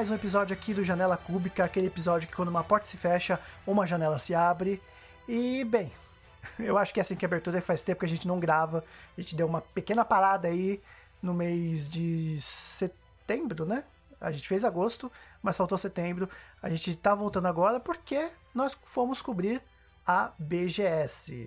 mais um episódio aqui do Janela Cúbica, aquele episódio que quando uma porta se fecha, uma janela se abre. E, bem, eu acho que é assim que a abertura faz tempo que a gente não grava. A gente deu uma pequena parada aí no mês de setembro, né? A gente fez agosto, mas faltou setembro. A gente tá voltando agora porque nós fomos cobrir a BGS.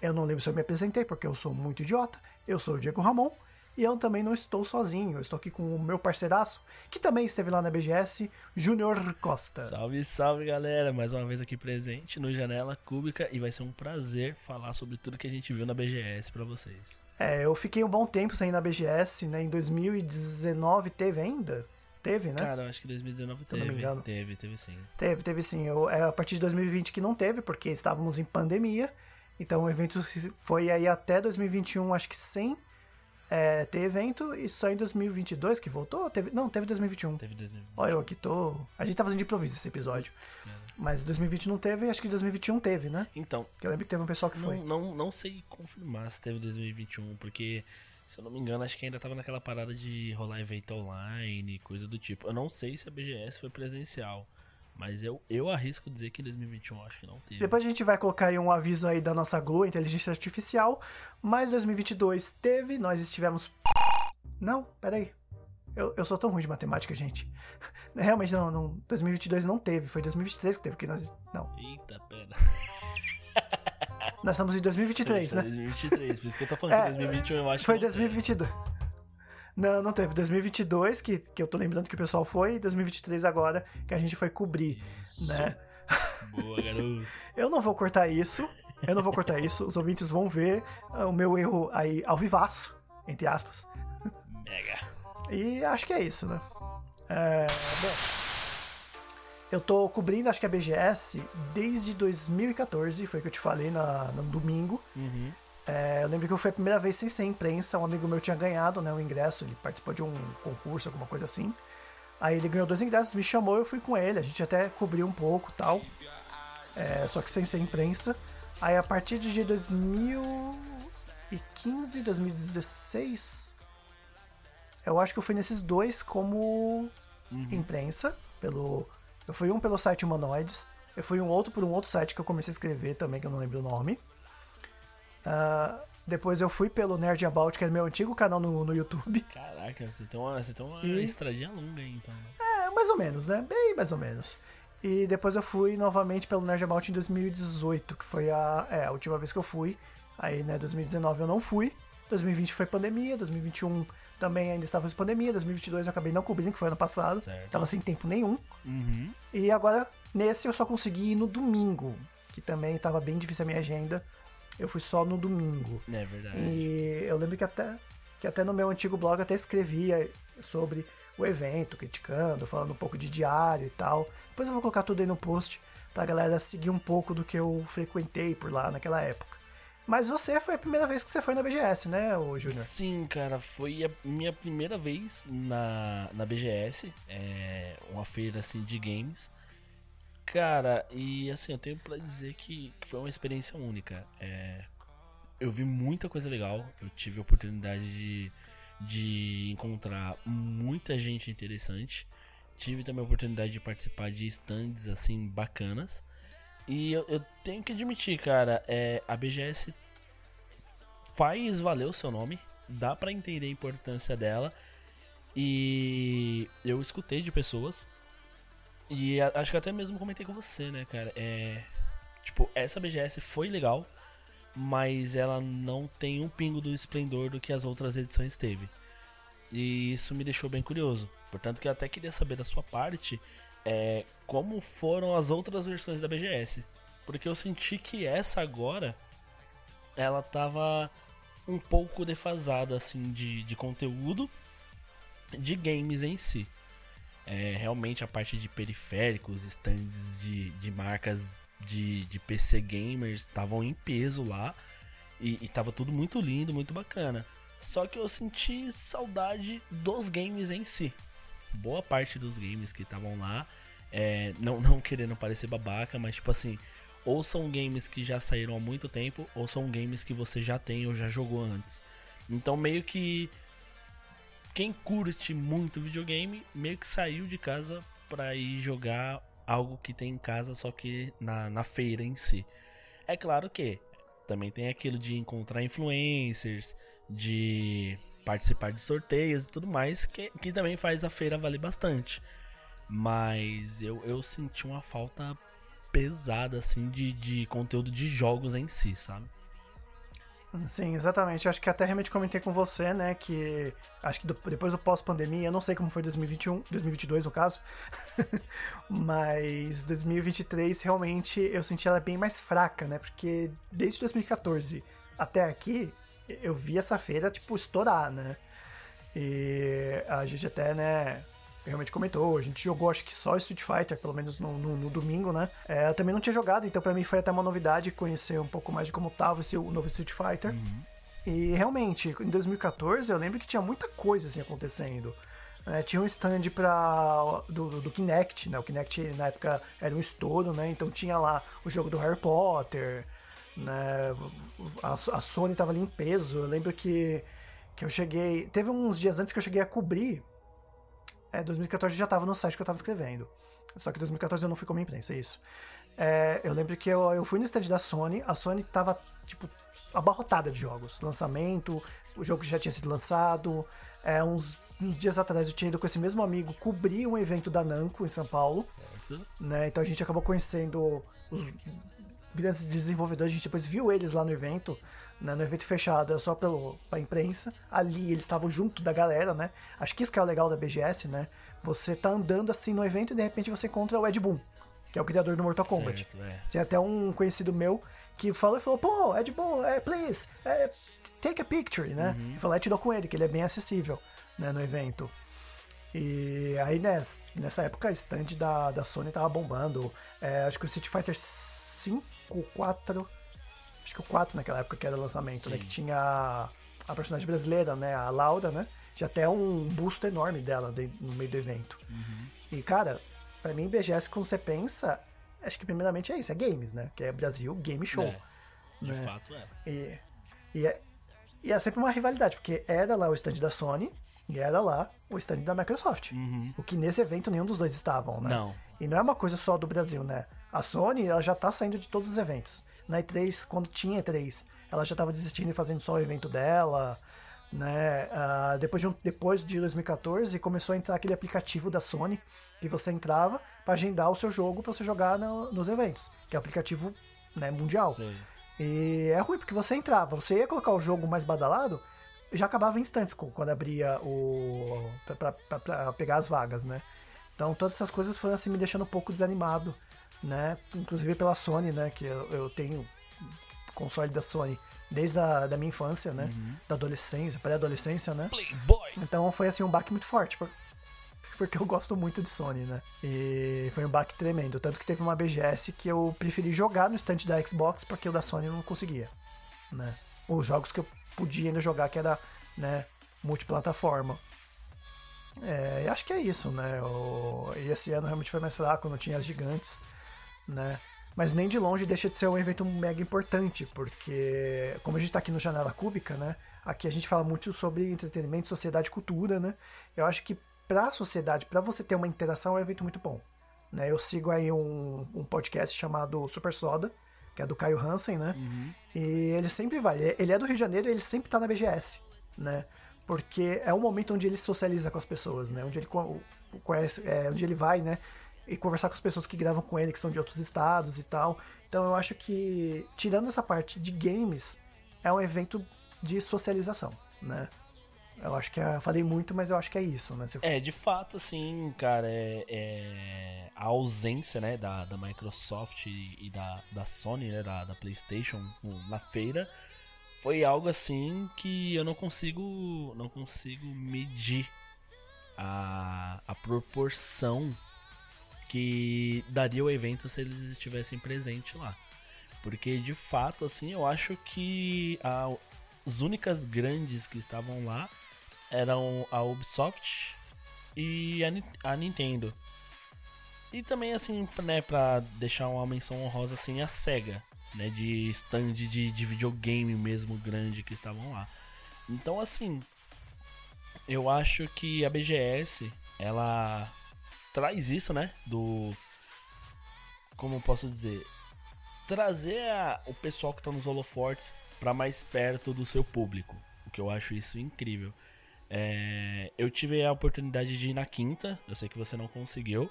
Eu não lembro se eu me apresentei, porque eu sou muito idiota. Eu sou o Diego Ramon. E eu também não estou sozinho, eu estou aqui com o meu parceiraço, que também esteve lá na BGS, Júnior Costa. Salve, salve galera, mais uma vez aqui presente no Janela Cúbica e vai ser um prazer falar sobre tudo que a gente viu na BGS para vocês. É, eu fiquei um bom tempo sem ir na BGS, né? Em 2019 teve ainda? Teve, né? Cara, eu acho que 2019 Se eu não me teve, engano. teve, teve sim. Teve, teve sim. Eu, é a partir de 2020 que não teve, porque estávamos em pandemia. Então o evento foi aí até 2021, acho que sem é, ter evento, e só em 2022 que voltou? Teve, não, teve 2021. Teve 2020. Olha, eu aqui tô. A gente tá fazendo de improviso esse episódio. Mas 2020 não teve, acho que 2021 teve, né? Então, eu lembro que teve um pessoal que foi. não, não, não sei confirmar se teve 2021, porque, se eu não me engano, acho que ainda tava naquela parada de rolar evento online, coisa do tipo. Eu não sei se a BGS foi presencial, mas eu, eu arrisco dizer que 2021 eu acho que não teve. Depois a gente vai colocar aí um aviso aí da nossa GLU, inteligência artificial. Mas 2022 teve, nós estivemos. Não, peraí. Eu, eu sou tão ruim de matemática, gente. Realmente não, não. 2022 não teve, foi 2023 que teve, que nós. Não. Eita, pera. Nós estamos em 2023, né? 2023, por isso que eu tô falando É, que 2021 eu acho Foi que não teve. 2022. Não, não teve. 2022, que, que eu tô lembrando que o pessoal foi, e 2023 agora, que a gente foi cobrir, né? Boa, garoto. Eu não vou cortar isso. Eu não vou cortar isso. Os ouvintes vão ver ah, o meu erro aí ao vivaço, entre aspas. Mega. E acho que é isso, né? É, bom, eu tô cobrindo, acho que a BGS desde 2014, foi o que eu te falei na, no domingo. Uhum. É, eu lembro que foi a primeira vez sem ser imprensa, um amigo meu tinha ganhado né, o ingresso, ele participou de um concurso, alguma coisa assim. Aí ele ganhou dois ingressos, me chamou, eu fui com ele, a gente até cobriu um pouco tal. É, só que sem ser imprensa. Aí a partir de 2015, 2016, eu acho que eu fui nesses dois como imprensa. Pelo, eu fui um pelo site Humanoides, eu fui um outro por um outro site que eu comecei a escrever também, que eu não lembro o nome. Ah, depois eu fui pelo Nerd About, que é meu antigo canal no, no YouTube. Caraca, você tem uma, você tem uma E- estradinha longa aí, então. É, mais ou menos, né? Bem mais ou menos. E depois eu fui novamente pelo Nerd About em 2018, que foi a, é, a última vez que eu fui. Aí, né, 2019 eu não fui. 2020 foi pandemia, 2021 também ainda estava em pandemia, 2022 eu acabei não cobrindo, que foi ano passado. Certo. Tava sem tempo nenhum. Uhum. E agora, nesse eu só consegui ir no domingo, que também tava bem difícil a minha agenda. Eu fui só no domingo. É verdade. E eu lembro que até, que até no meu antigo blog eu até escrevia sobre o evento, criticando, falando um pouco de diário e tal. Depois eu vou colocar tudo aí no post pra galera seguir um pouco do que eu frequentei por lá naquela época. Mas você foi a primeira vez que você foi na BGS, né, ô Júnior? Sim, cara, foi a minha primeira vez na, na BGS, é uma feira assim de games. Cara, e assim, eu tenho pra dizer que, que foi uma experiência única. É, eu vi muita coisa legal, eu tive a oportunidade de, de encontrar muita gente interessante. Tive também a oportunidade de participar de stands assim bacanas. E eu, eu tenho que admitir, cara, é, a BGS faz valer o seu nome, dá pra entender a importância dela. E eu escutei de pessoas e acho que até mesmo comentei com você, né, cara? É tipo, essa BGS foi legal, mas ela não tem um pingo do esplendor do que as outras edições teve. E isso me deixou bem curioso. Portanto, que eu até queria saber da sua parte é, como foram as outras versões da BGS. Porque eu senti que essa agora ela tava um pouco defasada assim de, de conteúdo de games em si. É, realmente a parte de periféricos, stands de, de marcas de, de PC gamers estavam em peso lá e, e tava tudo muito lindo, muito bacana. Só que eu senti saudade dos games em si. Boa parte dos games que estavam lá É, não, não querendo parecer babaca, mas tipo assim, ou são games que já saíram há muito tempo, ou são games que você já tem ou já jogou antes. Então meio que quem curte muito videogame meio que saiu de casa para ir jogar algo que tem em casa, só que na, na feira em si. É claro que também tem aquilo de encontrar influencers, de participar de sorteios e tudo mais, que, que também faz a feira valer bastante. Mas eu, eu senti uma falta pesada, assim, de, de conteúdo de jogos em si, sabe? Sim, exatamente. Acho que até realmente comentei com você, né, que acho que depois do pós-pandemia, eu não sei como foi 2021, 2022 no caso, mas 2023 realmente eu senti ela bem mais fraca, né, porque desde 2014 até aqui eu vi essa feira, tipo, estourar, né, e a gente até, né, realmente comentou. A gente jogou, acho que só Street Fighter, pelo menos no, no, no domingo, né? É, eu também não tinha jogado, então para mim foi até uma novidade conhecer um pouco mais de como tava esse, o novo Street Fighter. Uhum. E realmente, em 2014, eu lembro que tinha muita coisa assim acontecendo. É, tinha um stand pra, do, do, Kinect, né? O Kinect na época era um estouro, né? Então tinha lá o jogo do Harry Potter, né? A, a Sony tava ali em peso. Eu lembro que, que eu cheguei. Teve uns dias antes que eu cheguei a cobrir é, 2014 já estava no site que eu estava escrevendo. Só que 2014 eu não fui como imprensa, é isso. É, eu lembro que eu, eu fui no stand da Sony, a Sony tava, tipo, abarrotada de jogos. Lançamento, o jogo já tinha sido lançado. É, uns, uns dias atrás eu tinha ido com esse mesmo amigo cobrir um evento da Namco em São Paulo. Né? Então a gente acabou conhecendo os grandes desenvolvedores, a gente depois viu eles lá no evento né, no evento fechado, é só pelo, pra imprensa. Ali eles estavam junto da galera, né? Acho que isso que é o legal da BGS, né? Você tá andando assim no evento e de repente você encontra o Ed Boon, que é o criador do Mortal Kombat. Certo, é. Tem até um conhecido meu que falou e falou, pô, Ed Boon, é, please, é, take a picture, né? Uhum. E falou, é, tirou com ele, que ele é bem acessível, né, no evento. E aí, né, nessa época, a stand da, da Sony tava bombando. É, acho que o Street Fighter 5, 4 acho que o 4 naquela época que era o lançamento, né? Que tinha a personagem brasileira, né? A Laura, né? Tinha até um busto enorme dela no meio do evento. Uhum. E, cara, pra mim, BGS, quando você pensa, acho que primeiramente é isso, é games, né? Que é Brasil Game Show. É, de né? fato é. E, e, é. e é sempre uma rivalidade, porque era lá o stand da Sony e era lá o stand da Microsoft. Uhum. O que nesse evento nenhum dos dois estavam, né? Não. E não é uma coisa só do Brasil, né? A Sony, ela já tá saindo de todos os eventos na E3, quando tinha E3, ela já estava desistindo e fazendo só o evento dela. Né? Uh, depois, de um, depois de 2014 começou a entrar aquele aplicativo da Sony que você entrava para agendar o seu jogo para você jogar no, nos eventos, que é o aplicativo né, mundial. Sim. E é ruim porque você entrava, você ia colocar o jogo mais badalado, já acabava em instantes quando abria o para pegar as vagas, né? Então todas essas coisas foram assim me deixando um pouco desanimado né? Inclusive pela Sony, né? Que eu, eu tenho console da Sony desde a da minha infância, né? Uhum. Da adolescência, pré-adolescência, né? Playboy. Então foi assim um baque muito forte, porque eu gosto muito de Sony, né? E foi um baque tremendo, tanto que teve uma BGS que eu preferi jogar no stand da Xbox porque o da Sony eu não conseguia, né? Os jogos que eu podia ainda jogar que era, né, multiplataforma. É, acho que é isso, né? O, e esse ano realmente foi mais fraco, não tinha as gigantes né? Mas nem de longe deixa de ser um evento mega importante, porque como a gente está aqui no Janela Cúbica, né? Aqui a gente fala muito sobre entretenimento, sociedade e cultura, né? Eu acho que para a sociedade, para você ter uma interação, é um evento muito bom. Né? Eu sigo aí um, um podcast chamado Super Soda, que é do Caio Hansen, né? Uhum. E ele sempre vai. Ele é do Rio de Janeiro e ele sempre tá na BGS, né? Porque é um momento onde ele socializa com as pessoas, né? Onde ele conhece, é, onde ele vai, né? E conversar com as pessoas que gravam com ele, que são de outros estados e tal. Então eu acho que, tirando essa parte de games, é um evento de socialização, né? Eu acho que é, falei muito, mas eu acho que é isso, né? Se... É, de fato, assim, cara, é, é, a ausência, né, da, da Microsoft e da, da Sony, né, da, da PlayStation na feira, foi algo assim que eu não consigo, não consigo medir a, a proporção que daria o evento se eles estivessem presentes lá. Porque de fato, assim, eu acho que a, as únicas grandes que estavam lá eram a Ubisoft e a, a Nintendo. E também, assim, né, pra deixar uma menção honrosa, assim, a SEGA, né, de stand de, de videogame mesmo grande que estavam lá. Então, assim, eu acho que a BGS, ela traz isso, né, do... Como posso dizer? Trazer a, o pessoal que tá nos holofortes para mais perto do seu público. O que eu acho isso incrível. É, eu tive a oportunidade de ir na quinta, eu sei que você não conseguiu.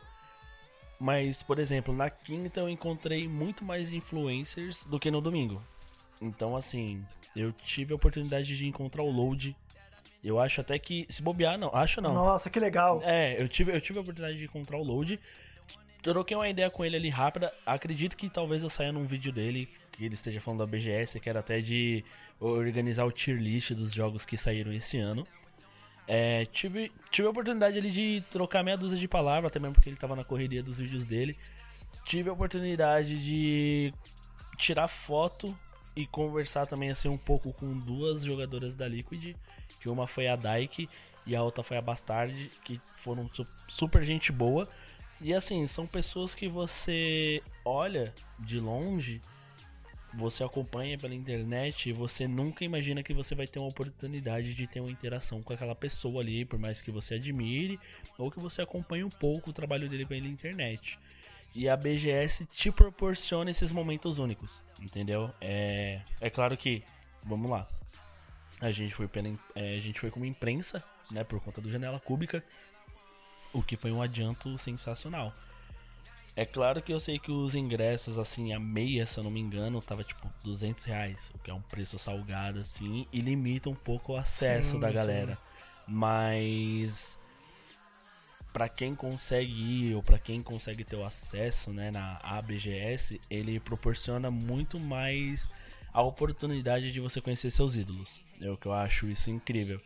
Mas, por exemplo, na quinta eu encontrei muito mais influencers do que no domingo. Então, assim, eu tive a oportunidade de encontrar o Load. Eu acho até que. Se bobear, não. Acho não. Nossa, que legal. É, eu tive, eu tive a oportunidade de encontrar o Load. Troquei uma ideia com ele ali rápida. Acredito que talvez eu saia num vídeo dele. Que ele esteja falando da BGS. Que era até de organizar o tier list dos jogos que saíram esse ano. É, tive, tive a oportunidade ali de trocar meia dúzia de palavras, até mesmo porque ele tava na correria dos vídeos dele. Tive a oportunidade de tirar foto e conversar também assim um pouco com duas jogadoras da Liquid, que uma foi a Dyke e a outra foi a Bastard, que foram super gente boa. E assim, são pessoas que você olha de longe você acompanha pela internet e você nunca imagina que você vai ter uma oportunidade de ter uma interação com aquela pessoa ali, por mais que você admire ou que você acompanhe um pouco o trabalho dele pela internet. E a BGS te proporciona esses momentos únicos, entendeu? É, é claro que, vamos lá, a gente foi pela, é, a gente foi como imprensa, né, por conta do Janela Cúbica, o que foi um adianto sensacional. É claro que eu sei que os ingressos, assim, a meia, se eu não me engano, tava tipo 200 reais, o que é um preço salgado, assim, e limita um pouco o acesso sim, da galera. Sim. Mas para quem consegue ir ou para quem consegue ter o acesso, né, na ABGS, ele proporciona muito mais a oportunidade de você conhecer seus ídolos. É o que eu acho isso incrível.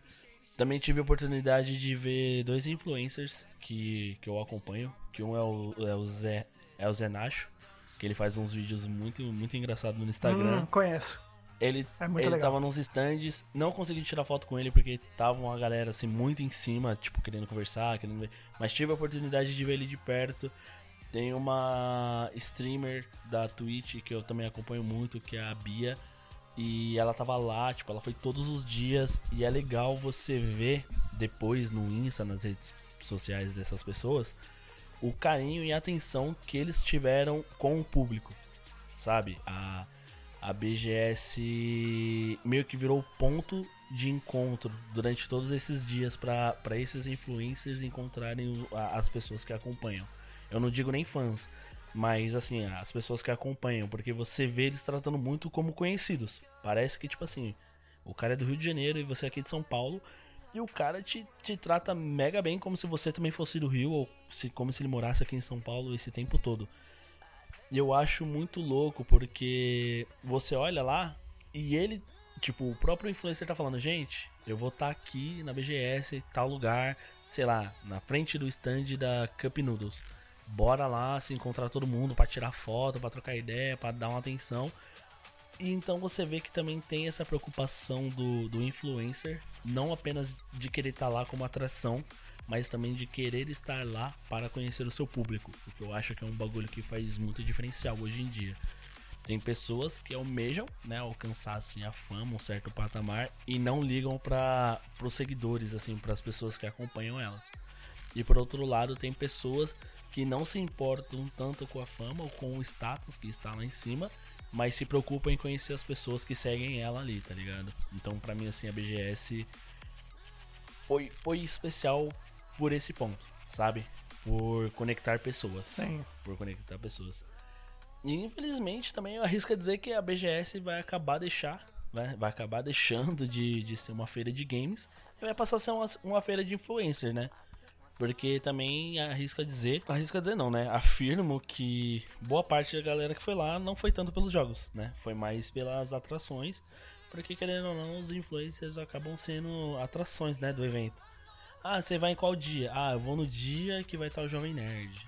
Também tive a oportunidade de ver dois influencers que, que eu acompanho, que um é o, é o Zé é o Zé Nacho, que ele faz uns vídeos muito muito engraçados no Instagram. Hum, conheço. Ele, é ele legal. tava nos stands, não consegui tirar foto com ele porque tava uma galera assim muito em cima, tipo, querendo conversar, querendo ver. Mas tive a oportunidade de ver ele de perto. Tem uma streamer da Twitch que eu também acompanho muito, que é a Bia. E ela tava lá, tipo, ela foi todos os dias. E é legal você ver depois no Insta, nas redes sociais dessas pessoas, o carinho e atenção que eles tiveram com o público. Sabe? A, a BGS meio que virou ponto de encontro durante todos esses dias para esses influencers encontrarem as pessoas que acompanham. Eu não digo nem fãs, mas assim, as pessoas que acompanham, porque você vê eles tratando muito como conhecidos. Parece que, tipo assim, o cara é do Rio de Janeiro e você é aqui de São Paulo. E o cara te, te trata mega bem como se você também fosse do Rio, ou se, como se ele morasse aqui em São Paulo esse tempo todo. E eu acho muito louco, porque você olha lá e ele, tipo, o próprio influencer tá falando, gente, eu vou estar tá aqui na BGS, tal lugar, sei lá, na frente do stand da Cup Noodles bora lá se encontrar todo mundo para tirar foto, para trocar ideia, para dar uma atenção. E então você vê que também tem essa preocupação do, do influencer, não apenas de querer estar tá lá como atração, mas também de querer estar lá para conhecer o seu público, o que eu acho que é um bagulho que faz muito diferencial hoje em dia. Tem pessoas que almejam né, alcançar assim, a fama, um certo patamar, e não ligam para os seguidores, assim, para as pessoas que acompanham elas. E por outro lado, tem pessoas que não se importam tanto com a fama ou com o status que está lá em cima, mas se preocupam em conhecer as pessoas que seguem ela ali, tá ligado? Então, para mim, assim, a BGS foi, foi especial por esse ponto, sabe? Por conectar pessoas. Sim. Por conectar pessoas. E infelizmente também eu arrisco a dizer que a BGS vai acabar deixar, né? vai acabar deixando de, de ser uma feira de games e vai passar a ser uma, uma feira de influencer, né? Porque também arrisco a dizer, arrisco a dizer não, né? Afirmo que boa parte da galera que foi lá não foi tanto pelos jogos, né? Foi mais pelas atrações, porque querendo ou não, os influencers acabam sendo atrações, né, do evento. Ah, você vai em qual dia? Ah, eu vou no dia que vai estar o Jovem Nerd.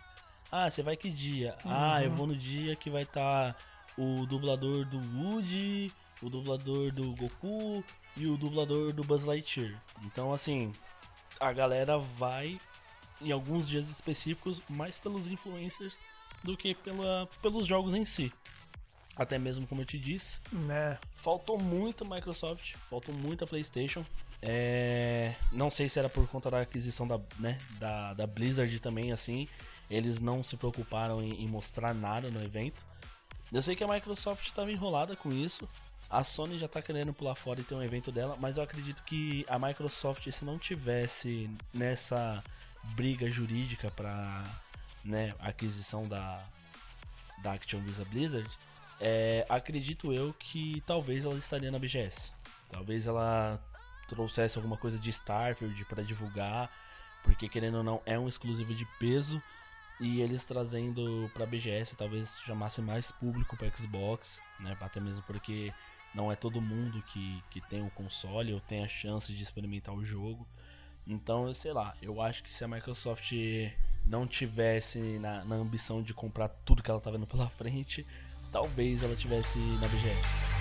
Ah, você vai que dia? Uhum. Ah, eu vou no dia que vai estar o dublador do Woody, o dublador do Goku e o dublador do Buzz Lightyear. Então, assim, a galera vai em alguns dias específicos, mais pelos influencers do que pela, pelos jogos em si. Até mesmo como eu te disse, Né? faltou muito Microsoft, faltou muito a PlayStation. É, não sei se era por conta da aquisição da, né, da, da Blizzard também, assim. Eles não se preocuparam em, em mostrar nada no evento. Eu sei que a Microsoft estava enrolada com isso. A Sony já tá querendo pular fora e ter um evento dela, mas eu acredito que a Microsoft, se não tivesse nessa briga jurídica para né, aquisição da, da Action Visa Blizzard, é, acredito eu que talvez ela estaria na BGS. Talvez ela trouxesse alguma coisa de Starfield para divulgar, porque querendo ou não é um exclusivo de peso e eles trazendo para BGS talvez chamasse mais público para Xbox, né? Até mesmo porque não é todo mundo que, que tem o console ou tem a chance de experimentar o jogo. Então, eu sei lá, eu acho que se a Microsoft não tivesse na, na ambição de comprar tudo que ela tá vendo pela frente, talvez ela tivesse na BGS.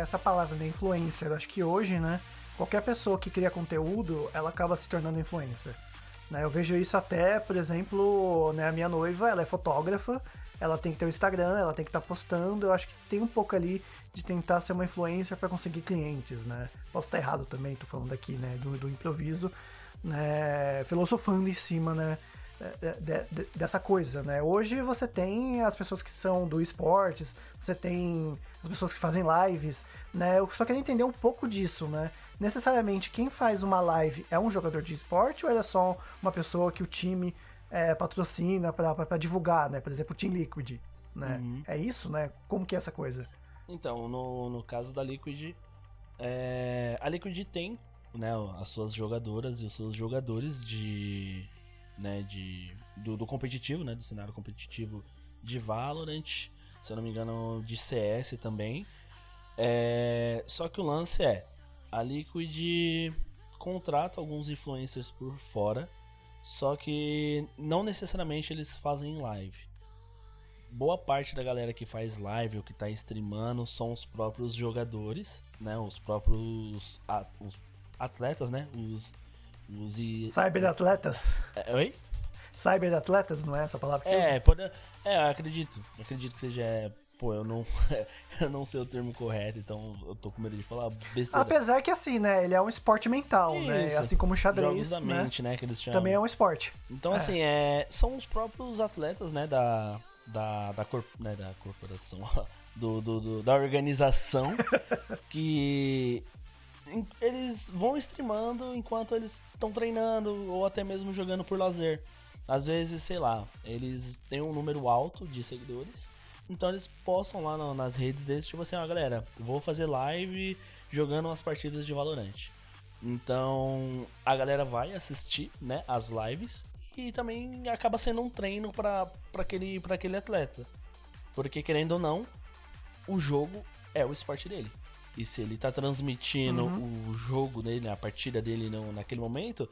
Essa palavra, né? Influencer. Acho que hoje, né? Qualquer pessoa que cria conteúdo, ela acaba se tornando influencer. Né? Eu vejo isso até, por exemplo, né, a minha noiva, ela é fotógrafa, ela tem que ter o Instagram, ela tem que estar postando. Eu acho que tem um pouco ali de tentar ser uma influencer para conseguir clientes, né? Posso estar errado também, tô falando aqui, né, do, do improviso, né, filosofando em cima, né, de- de- dessa coisa, né? Hoje você tem as pessoas que são do esportes, você tem as pessoas que fazem lives, né? Eu só queria entender um pouco disso, né? Necessariamente quem faz uma live é um jogador de esporte ou é só uma pessoa que o time é, patrocina para divulgar, né? Por exemplo, o Team Liquid, né? É isso, né? Como que é essa coisa? Então, no, no caso da Liquid, é, a Liquid tem né, as suas jogadoras e os seus jogadores de, né, de do, do competitivo, né, do cenário competitivo de Valorant, se eu não me engano, de CS também. É, só que o lance é, a Liquid contrata alguns influencers por fora, só que não necessariamente eles fazem live boa parte da galera que faz live ou que tá streamando são os próprios jogadores, né? Os próprios atletas, né? Os e... Cyberatletas? É, Oi? Cyberatletas, não é essa palavra que? É, pode É, acredito. Acredito que seja pô, eu não eu não sei o termo correto, então eu tô com medo de falar besteira. Apesar que assim, né? Ele é um esporte mental, né? Isso. Assim como o xadrez, Jogos da né? mente, né, que eles chamam. Também é um esporte. Então, É. assim, é, são os próprios atletas, né, da, da, da, cor, né, da corporação, do, do, do- da organização, que eles vão streamando enquanto eles estão treinando ou até mesmo jogando por lazer. Às vezes, sei lá, eles têm um número alto de seguidores, então eles postam lá no- nas redes deles, tipo assim, ó, galera, vou fazer live jogando umas partidas de Valorant. Então a galera vai assistir, né, as lives e também acaba sendo um treino para aquele, aquele atleta. Porque querendo ou não, o jogo é o esporte dele. E se ele tá transmitindo o jogo dele, a partida dele no, naquele momento,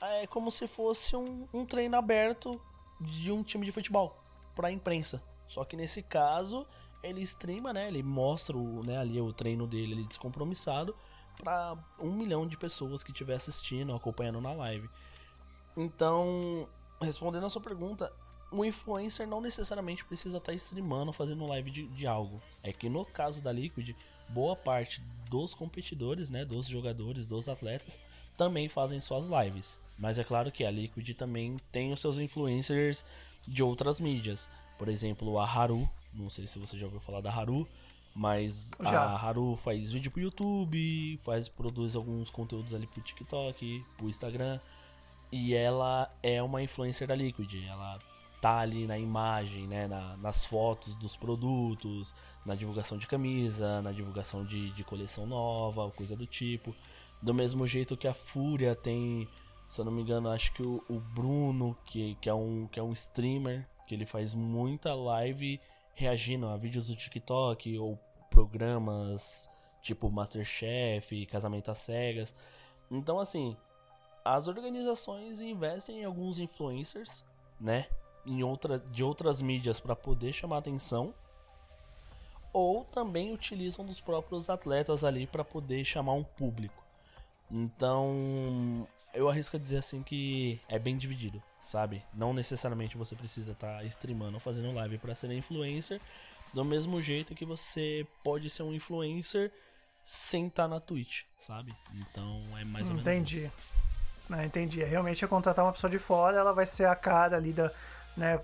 é como se fosse um, um treino aberto de um time de futebol pra imprensa. Só que nesse caso, ele streama, né? Ele mostra o, né, ali o treino dele ali descompromissado pra um milhão de pessoas que estiver assistindo, acompanhando na live. Então, respondendo a sua pergunta, o influencer não necessariamente precisa estar streamando, fazendo live de, de algo. É que no caso da Liquid, boa parte dos competidores, né, dos jogadores, dos atletas, também fazem suas lives. Mas é claro que a Liquid também tem os seus influencers de outras mídias. Por exemplo, a Haru, não sei se você já ouviu falar da Haru, mas Já. a Haru faz vídeo pro YouTube, faz produz alguns conteúdos ali pro TikTok, pro Instagram. E ela é uma influencer da Liquid. Ela tá ali na imagem, né? na- nas fotos dos produtos, na divulgação de camisa, na divulgação de, de coleção nova, coisa do tipo. Do mesmo jeito que a Fúria tem, se eu não me engano, acho que o, o Bruno, que, que, é um, que é um streamer, que ele faz muita live reagindo a vídeos do TikTok ou programas tipo Masterchef, Casamento às Cegas. Então, assim, as organizações investem em alguns influencers, né? Em outra, de outras mídias para poder chamar atenção. Ou também utilizam dos próprios atletas ali para poder chamar um público. Então, eu arrisco a dizer assim que é bem dividido, sabe? Não necessariamente você precisa estar tá streamando ou fazendo live para ser influencer, do mesmo jeito que você pode ser um influencer sem estar tá na Twitch, sabe? Então é mais ou menos Entendi. isso. Ah, entendi. É, realmente é contratar uma pessoa de fora, ela vai ser a cara ali da, né,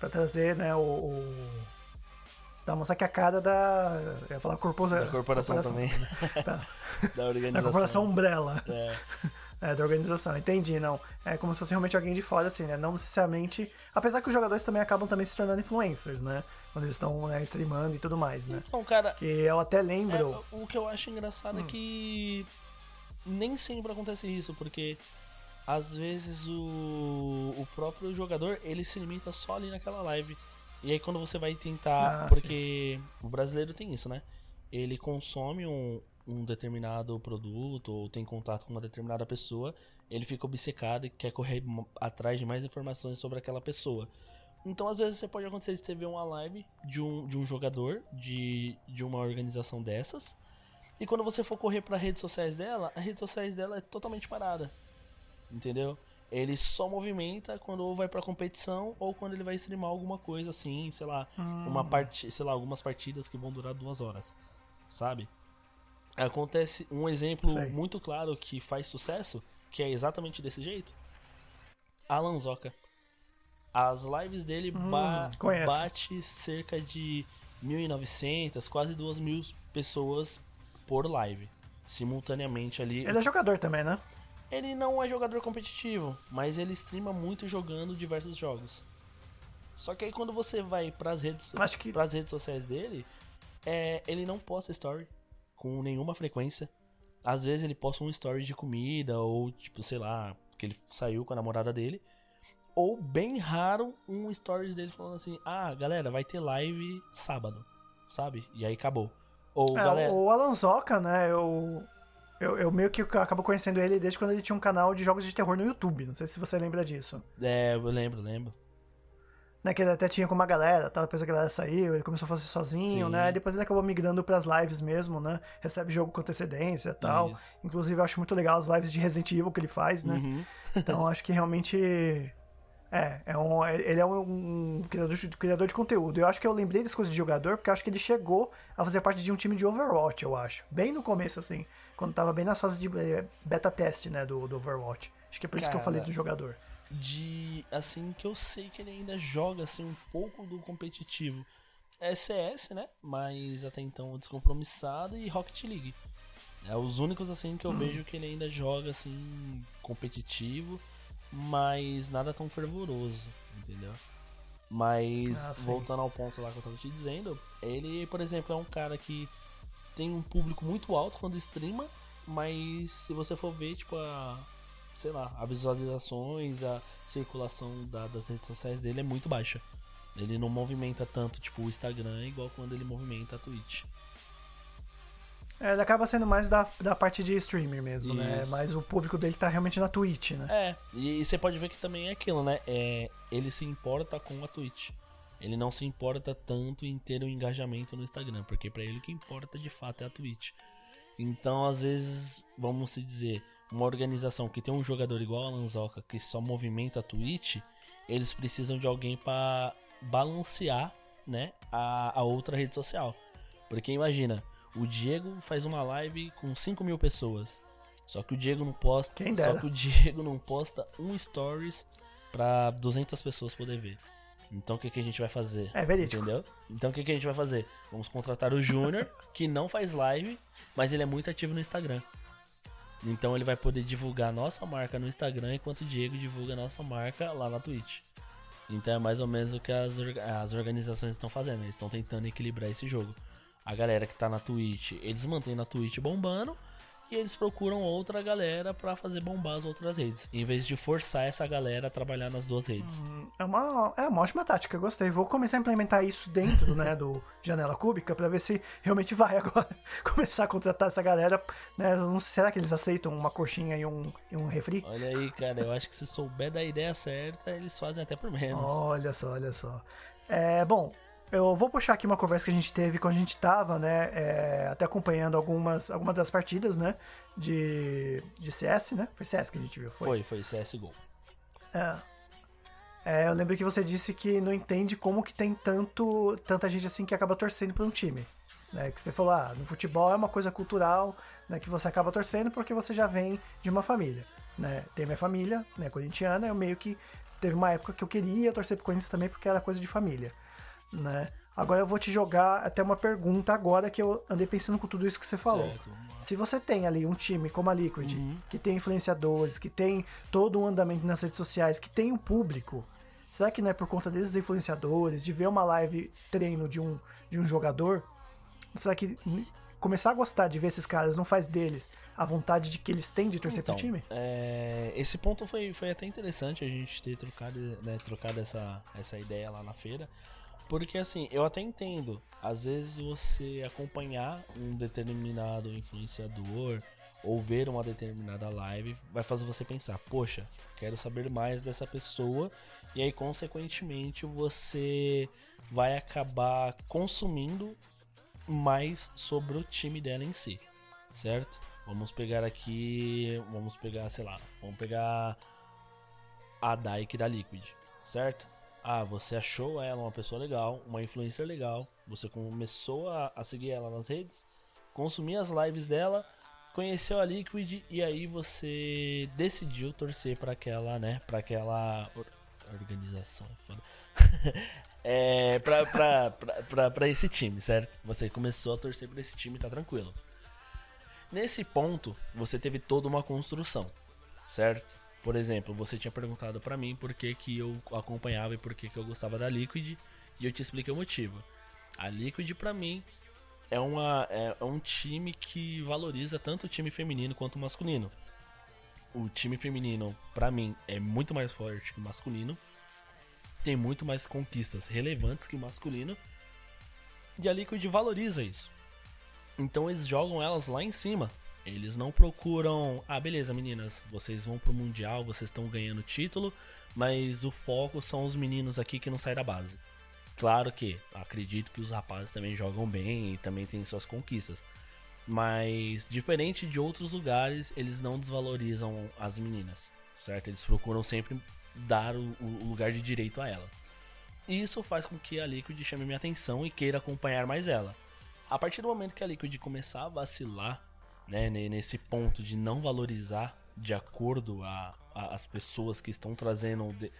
pra trazer, né, o, o Pra mostrar que a cara da. Eu ia falar corporação. Da corporação, corporação também. Tá. da organização. Da corporação Umbrella. É. É, da organização, entendi, não. É como se fosse realmente alguém de fora, assim, né? Não necessariamente. Apesar que os jogadores também acabam também se tornando influencers, né? Quando eles estão né, streamando e tudo mais, né? Então, cara. Que eu até lembro. É, o que eu acho engraçado é hum. é que nem sempre acontece isso, porque às vezes o, o próprio jogador ele se limita só ali naquela live. E aí quando você vai tentar. Ah, porque sim. o brasileiro tem isso, né? Ele consome um, um determinado produto ou tem contato com uma determinada pessoa, ele fica obcecado e quer correr atrás de mais informações sobre aquela pessoa. Então, às vezes, você pode acontecer de você ver uma live de um, de um jogador de, de uma organização dessas. E quando você for correr para redes sociais dela, as redes sociais dela é totalmente parada. Entendeu? Ele só movimenta quando ou vai pra competição ou quando ele vai streamar alguma coisa assim, sei lá, hum. uma parte, sei lá, algumas partidas que vão durar duas horas, sabe? Acontece um exemplo Sei. muito claro que faz sucesso, que é exatamente desse jeito. Alan Zoca. As lives dele hum, ba bate cerca de 1.900, quase 2.000 pessoas por live, simultaneamente ali. Ele é jogador também, né? Ele não é jogador competitivo, mas ele streama muito jogando diversos jogos. Só que aí quando você vai para as redes, Acho que... pras redes sociais dele, é, ele não posta story com nenhuma frequência. Às vezes ele posta um story de comida, ou tipo, sei lá, que ele saiu com a namorada dele. Ou bem raro um stories dele falando assim: Ah, galera, vai ter live sábado, sabe? E aí acabou. Ou, é, galera... O Alan Zoca, né? Eu, eu, eu meio que acabo conhecendo ele desde quando ele tinha um canal de jogos de terror no YouTube. Não sei se você lembra disso. É, eu lembro, lembro né, que ele até tinha com uma galera, tá? depois a galera saiu, ele começou a fazer sozinho, Sim. né? Depois ele acabou migrando para as lives mesmo, né? Recebe jogo com antecedência e tal. Isso. Inclusive eu acho muito legal as lives de Resident Evil que ele faz, né? Uhum. então acho que realmente é, é um, ele é um, um criador, de, criador de conteúdo. Eu acho que eu lembrei das coisas de jogador porque eu acho que ele chegou a fazer parte de um time de Overwatch, eu acho. Bem no começo, assim, quando tava bem nas fases de eh, beta teste, né, do, do Overwatch. Acho que é por isso que eu falei do jogador de assim que eu sei que ele ainda joga assim um pouco do competitivo. É CS, né? Mas até então descompromissado e Rocket League. É os únicos assim que eu hum. vejo que ele ainda joga assim competitivo, mas nada tão fervoroso, entendeu? Mas ah, voltando ao ponto lá que eu tava te dizendo, ele, por exemplo, é um cara que tem um público muito alto quando streama, mas se você for ver, tipo, a, sei lá, a visualizações, a circulação da, das redes sociais dele é muito baixa. Ele não movimenta tanto, tipo, o Instagram, igual quando ele movimenta a Twitch. É, ele acaba sendo mais da, da parte de streamer mesmo, né? Isso. né? Mas o público dele tá realmente na Twitch, né? É, e, e, você pode ver que também é aquilo, né? É, ele se importa com a Twitch. Ele não se importa tanto em ter um engajamento no Instagram, porque para ele o que importa de fato é a Twitch. Então, às vezes, vamos se dizer, uma organização que tem um jogador igual a Lanzoca que só movimenta a Twitch, eles precisam de alguém para balancear, né, a, a outra rede social. Porque imagina, o Diego faz uma live com 5 mil pessoas. Só que o Diego não posta. Quem dera. Só que o Diego não posta um stories para 200 pessoas poder ver. Então o que, que a gente vai fazer? É verídico. Entendeu? Então o que, que a gente vai fazer? Vamos contratar o Júnior, que não faz live, mas ele é muito ativo no Instagram. Então ele vai poder divulgar a nossa marca no Instagram enquanto o Diego divulga a nossa marca lá na Twitch. Então é mais ou menos o que as, as organizações estão fazendo. Eles estão tentando equilibrar esse jogo. A galera que tá na Twitch, eles mantêm na Twitch bombando. e eles procuram outra galera para fazer bombar as outras redes, em vez de forçar essa galera a trabalhar nas duas redes. Hum, é uma, é uma ótima tática, gostei. Vou começar a implementar isso dentro né, do Janela Cúbica para ver se realmente vai agora começar a contratar essa galera. Né? Não sei, será que eles aceitam uma coxinha e um, e um refri? Olha aí, cara, eu acho que se souber da ideia certa, eles fazem até por menos. Olha só, olha só. É, bom, eu vou puxar aqui uma conversa que a gente teve quando a gente tava, né, é, até acompanhando algumas, algumas das partidas, né, de, de CS, né? Foi CS que a gente viu, foi? Foi, foi CSGO. É. é. Eu lembro que você disse que não entende como que tem tanto, tanta gente assim que acaba torcendo por um time. Né, que você falou, ah, no futebol é uma coisa cultural, né, que você acaba torcendo porque você já vem de uma família, né? Tem minha família, né, corintiana, eu meio que teve uma época que eu queria torcer pro Corinthians também porque era coisa de família né? Agora eu vou te jogar até uma pergunta agora que eu andei pensando com tudo isso que você falou. Certo. Se você tem ali um time como a Liquid, uhum. que tem influenciadores, que tem todo um andamento nas redes sociais, que tem um público, será que não é por conta desses influenciadores, de ver uma live treino de um, de um jogador? Será que começar a gostar de ver esses caras não faz deles a vontade de que eles têm de torcer então, pro time? É, esse ponto foi, foi até interessante a gente ter trocado, né, trocado essa, essa ideia lá na feira. Porque assim, eu até entendo. Às vezes você acompanhar um determinado influenciador ou ver uma determinada live vai fazer você pensar, poxa, quero saber mais dessa pessoa. E aí, consequentemente, você vai acabar consumindo mais sobre o time dela em si, certo? Vamos pegar aqui, vamos pegar, sei lá, vamos pegar a Daik da Liquid, certo? Ah, você achou ela uma pessoa legal, uma influencer legal, você começou a, a seguir ela nas redes, consumir as lives dela, conheceu a Liquid e aí você decidiu torcer para aquela, né, para aquela or organização, é, pra, esse time, certo? Você começou a torcer pra esse time, tá tranquilo. Nesse ponto, você teve toda uma construção, certo? Por exemplo, você tinha perguntado para mim por que, que eu acompanhava e por que, que eu gostava da Liquid, e eu te expliquei o motivo. A Liquid, para mim, é, uma, é, é um time que valoriza tanto o time feminino quanto o masculino. O time feminino, para mim, é muito mais forte que o masculino, tem muito mais conquistas relevantes que o masculino, e a Liquid valoriza isso. Então eles jogam elas lá em cima, eles não procuram, ah, beleza, meninas, vocês vão pro mundial, vocês estão ganhando título, mas o foco são os meninos aqui que não saem da base. Claro que acredito que os rapazes também jogam bem e também têm suas conquistas. Mas diferente de outros lugares, eles não desvalorizam as meninas, certo? Eles procuram sempre dar o, o lugar de direito a elas. E isso faz com que a Liquid chame minha atenção e queira acompanhar mais ela. A partir do momento que a Liquid começar a vacilar né, nesse ponto de não valorizar de acordo a, a as pessoas que estão trazendo de,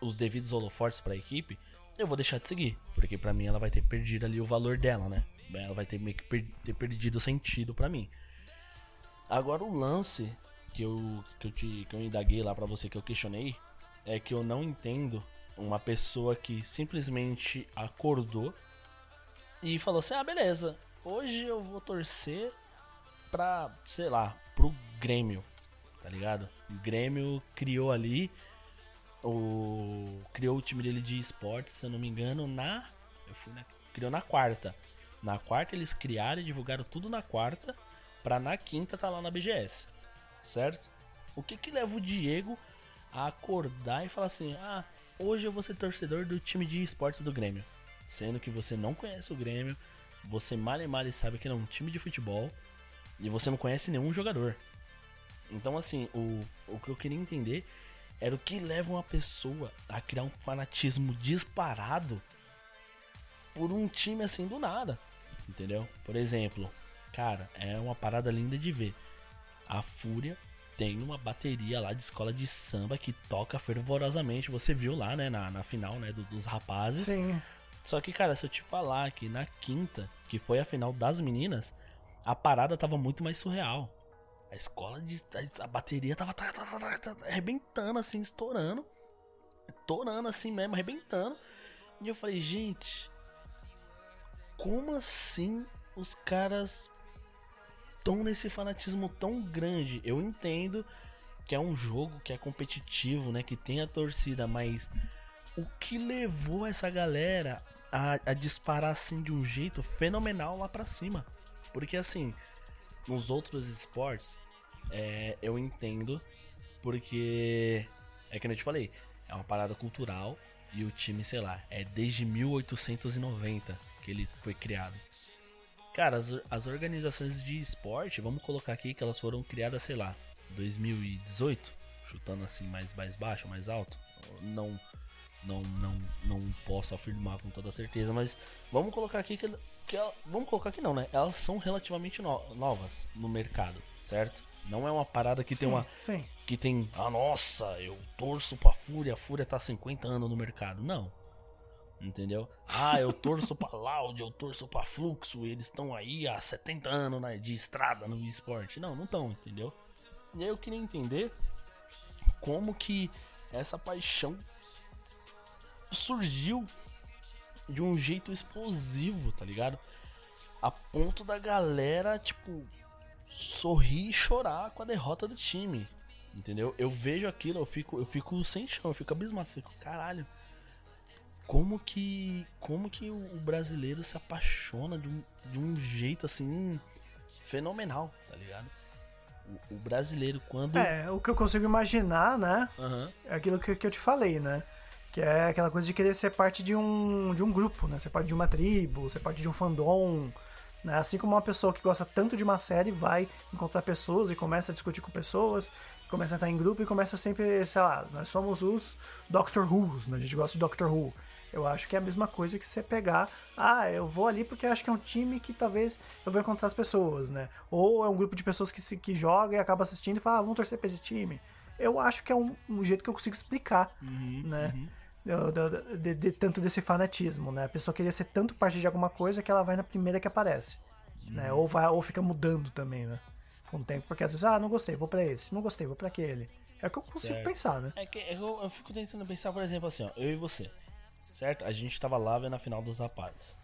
os devidos holofortes para a equipe, eu vou deixar de seguir, porque para mim ela vai ter perdido ali o valor dela, né? Ela vai ter meio que per, ter perdido o sentido para mim. Agora o lance que eu que eu te que eu indaguei lá para você que eu questionei é que eu não entendo uma pessoa que simplesmente acordou e falou assim: "Ah, beleza. Hoje eu vou torcer pra, sei lá, pro Grêmio, tá ligado? O Grêmio criou ali o criou o time dele de esportes, se eu não me engano, na eu fui na criou na quarta. Na quarta eles criaram e divulgaram tudo na quarta para na quinta tá lá na BGS. Certo? O que que leva o Diego a acordar e falar assim: "Ah, hoje eu vou ser torcedor do time de esportes do Grêmio", sendo que você não conhece o Grêmio, você mal e mal sabe que é um time de futebol e você não conhece nenhum jogador. Então, assim, o, o que eu queria entender era o que leva uma pessoa a criar um fanatismo disparado por um time assim do nada. Entendeu? Por exemplo, cara, é uma parada linda de ver. A Fúria tem uma bateria lá de escola de samba que toca fervorosamente. Você viu lá, né, na, na final, né, do, dos rapazes. Sim. Só que, cara, se eu te falar que na quinta, que foi a final das meninas, a parada tava muito mais surreal. A escola de. A, bateria tava, tava, tava, tava, arrebentando, assim, estourando. Estourando assim mesmo, arrebentando. E eu falei, gente. Como assim os caras tão nesse fanatismo tão grande. Eu entendo que é um jogo que é competitivo, né? Que tem a torcida, mas o que levou essa galera a, a disparar assim de um jeito fenomenal lá pra cima? Porque assim, nos outros esportes, é, eu entendo, porque é que eu te falei, é uma parada cultural e o time, sei lá, é desde 1890 que ele foi criado. Cara, as, as organizações de esporte, vamos colocar aqui que elas foram criadas, sei lá, 2018, chutando assim mais, mais baixo, mais alto. Não, não, não, não posso afirmar com toda certeza, mas vamos colocar aqui que, que vamos colocar aqui não, né? Elas são relativamente no, novas no mercado, certo? Não é uma parada que sim, tem uma sim. que tem, ah, nossa, eu torço pra Fúria, a Fúria tá 50 anos no mercado. Não. Entendeu? Ah, eu torço pra Loud, eu torço pra Fluxo, eles estão aí há 70 anos né, de estrada no esporte. Não, não estão, entendeu? E aí eu queria entender como que essa paixão surgiu de um jeito explosivo, tá ligado? A ponto da galera, tipo, sorrir e chorar com a derrota do time. Entendeu? Eu vejo aquilo, eu fico, eu fico sem chão, eu fico abismado, eu fico, caralho. Como que. Como que o brasileiro se apaixona de um, de um jeito assim fenomenal, tá ligado? O, o brasileiro, quando. É, o que eu consigo imaginar, né? Uhum. É aquilo que, que eu te falei, né? Que é aquela coisa de querer ser parte de um, de um grupo, né? Ser parte de uma tribo, ser parte de um fandom. Né? Assim como uma pessoa que gosta tanto de uma série vai encontrar pessoas e começa a discutir com pessoas, começa a estar em grupo e começa sempre, sei lá, nós somos os Doctor Who's, né? A gente gosta de Doctor Who. Eu acho que é a mesma coisa que você pegar, ah, eu vou ali porque acho que é um time que talvez eu vou encontrar as pessoas, né? Ou é um grupo de pessoas que, se, que joga e acaba assistindo e fala, ah, vamos torcer pra esse time. Eu acho que é um, um jeito que eu consigo explicar, uhum, né? Uhum. De, de, tanto desse fanatismo, né? A pessoa queria ser tanto parte de alguma coisa que ela vai na primeira que aparece, Uhum. né? Ou, vai, ou fica mudando também, né? Com o tempo, porque às vezes, ah, não gostei, vou pra esse, não gostei, vou pra aquele. É o que eu consigo Certo. pensar, né? É que eu, eu fico tentando pensar, por exemplo, assim, ó, eu e você, certo? A gente tava lá vendo a final dos rapazes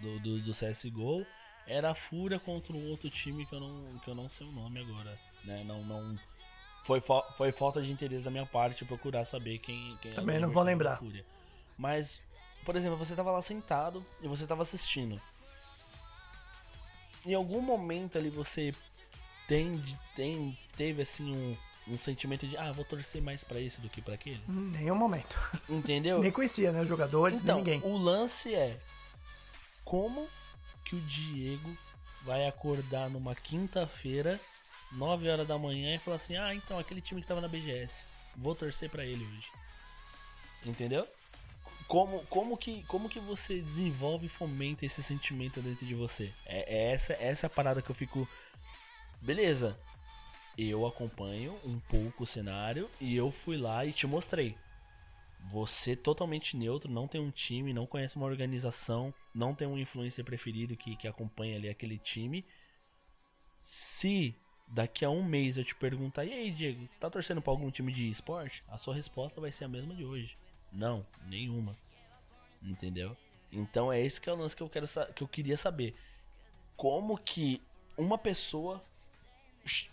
do, do, do CSGO. Era a Fúria contra um outro time que eu não, que eu não sei o nome agora, né? Não, não foi, foi falta de interesse da minha parte procurar saber quem, quem Também não vou lembrar. Fúria. Mas, por exemplo, você tava lá sentado e você tava assistindo. Em algum momento ali você tem, tem teve assim um, um sentimento de ah, vou torcer mais pra esse do que pra aquele. Em nenhum momento. Entendeu? Nem conhecia, né? Os jogadores, Então, nem ninguém. o lance é como que o Diego vai acordar numa quinta-feira, 9 horas da manhã e falar assim: "Ah, então aquele time que tava na BGS, vou torcer pra ele hoje". Entendeu? Como, como, que, como que você desenvolve e fomenta esse sentimento dentro de você? É, é essa, essa é a parada que eu fico. Beleza, eu acompanho um pouco o cenário e eu fui lá e te mostrei. Você totalmente neutro, não tem um time, não conhece uma organização, não tem um influencer preferido que, que acompanha ali aquele time. Se daqui a um mês eu te perguntar, e aí, Diego, tá torcendo pra algum time de esporte? A sua resposta vai ser a mesma de hoje. Não, nenhuma. Entendeu? Então é esse que é o lance que eu quero que eu queria saber. Como que uma pessoa ch-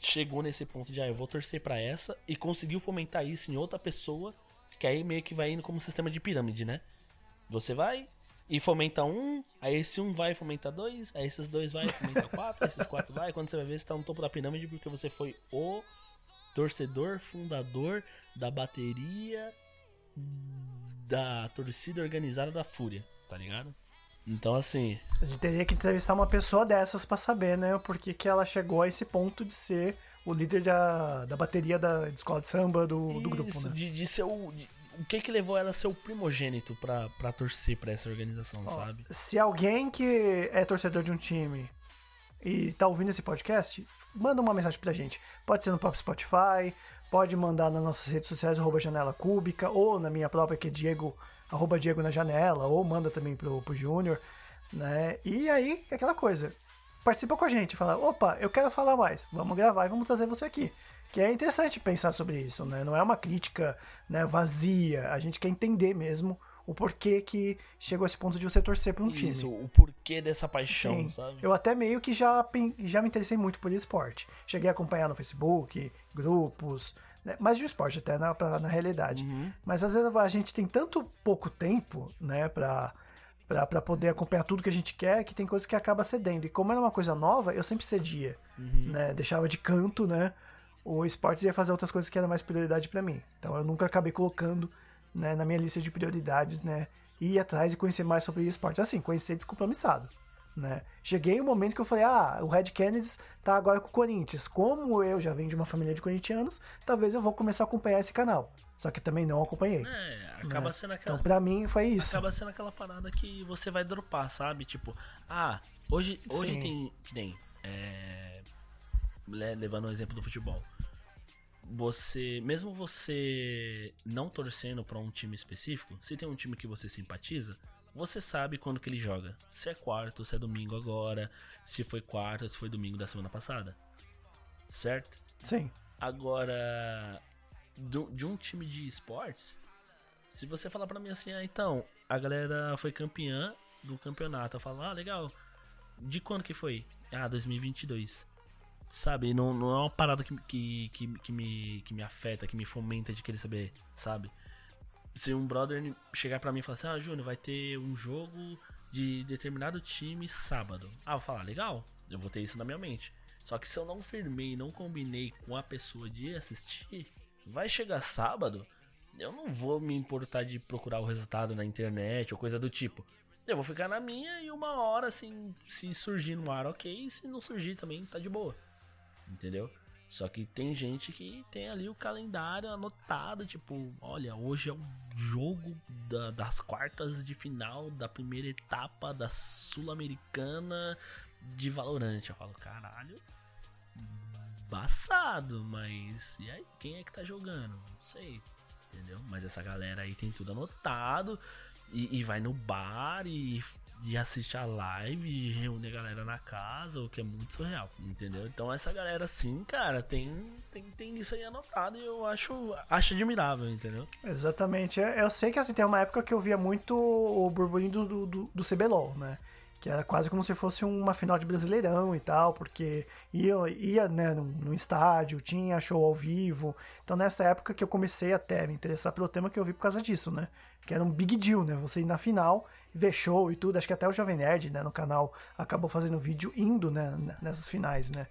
chegou nesse ponto de ah, eu vou torcer pra essa e conseguiu fomentar isso em outra pessoa, que aí meio que vai indo como um sistema de pirâmide, né? Você vai e fomenta um, aí esse um vai fomentar dois, aí esses dois vai fomentar quatro, aí esses quatro vai, quando você vai ver você tá no topo da pirâmide porque você foi o torcedor fundador da bateria da torcida organizada da Fúria, tá ligado? Então assim, A gente teria que entrevistar uma pessoa dessas pra saber, né? Por que, que ela chegou a esse ponto de ser o líder da, da bateria da de escola de samba do, do grupo, Isso, né? de, de ser o. de- o que que levou ela a ser o primogênito pra, pra torcer pra essa organização, Ó, sabe? Se alguém que é torcedor de um time e tá ouvindo esse podcast, manda uma mensagem pra gente. Pode ser no próprio Spotify, pode mandar nas nossas redes sociais, arroba janela cúbica, ou na minha própria, que é Diego, arroba Diego na janela, ou manda também pro, pro Júnior, né? E aí, é aquela coisa. Participa com a gente, fala, opa, eu quero falar mais, vamos gravar e vamos trazer você aqui. Que é interessante pensar sobre isso, né? Não é uma crítica né, vazia, a gente quer entender mesmo o porquê que chegou a esse ponto de você torcer pra um time. Isso, o porquê dessa paixão, Sim, sabe? eu até meio que já, já me interessei muito por esporte. Cheguei a acompanhar no Facebook, grupos, né? mais de um esporte até na, pra- na realidade. Uhum. Mas às vezes a gente tem tanto pouco tempo, né, pra, pra poder acompanhar tudo que a gente quer, que tem coisas que acaba cedendo. E como era uma coisa nova, eu sempre cedia, Uhum. né, deixava de canto, né, o esportes ia fazer outras coisas que eram mais prioridade pra mim. Então eu nunca acabei colocando, né, na minha lista de prioridades, né, ir atrás e conhecer mais sobre esportes. Assim, conhecer descompromissado. Né? Cheguei um momento que eu falei, ah, o Red Kennedy tá agora com o Corinthians. Como eu já venho de uma família de corintianos, talvez eu vou começar a acompanhar esse canal. Só que também não acompanhei. É, acaba né? sendo aquela. Então, pra mim, foi isso. Acaba sendo aquela parada que você vai dropar, sabe? Tipo, ah, hoje, hoje Sim. tem. Que nem. É, levando o exemplo do futebol. Você. Mesmo você não torcendo pra um time específico, se tem um time que você simpatiza, você sabe quando que ele joga. Se é quarto, se é domingo agora, se foi quarto, se foi domingo da semana passada. Certo? Sim. Agora, do- de um time de esportes, se você falar pra mim assim, ah, então, a galera foi campeã do campeonato, eu falo, ah, legal. De quando que foi? Ah, 2022. Sabe, não, não é uma parada que, que, que, que me, que me afeta, que me fomenta de querer saber, sabe? Se um brother chegar pra mim e falar assim, ah, Júnior, vai ter um jogo de determinado time sábado. Ah, vou falar, legal, eu vou ter isso na minha mente. Só que se eu não firmei, não combinei com a pessoa de assistir, vai chegar sábado, eu não vou me importar de procurar o resultado na internet ou coisa do tipo. Eu vou ficar na minha e uma hora, assim, se surgir no ar, ok. Se não surgir também, tá de boa. Entendeu? Só que tem gente que tem ali o calendário anotado, tipo, olha, hoje é o jogo da- das quartas de final da primeira etapa da Sul-Americana de Valorant. Eu falo, caralho, embaçado, mas e aí, quem é que tá jogando? Não sei, entendeu? Mas essa galera aí tem tudo anotado e, e vai no bar e, e assiste a live e reúne a galera na casa, o que é muito surreal, entendeu? Então essa galera sim, cara, tem, tem, tem isso aí anotado e eu acho, acho admirável, entendeu? Exatamente. Eu sei que assim, tem uma época que eu via muito o burburinho do, do, do- do CBLOL, né? Que era quase como se fosse uma final de Brasileirão e tal, porque ia, ia né, no, no estádio, tinha show ao vivo. Então nessa época que eu comecei até a me interessar pelo tema que eu vi por causa disso, né? Que era um big deal, né? Você ir na final, ver show e tudo. Acho que até o Jovem Nerd, né, no canal, acabou fazendo vídeo indo, né, nessas finais, né?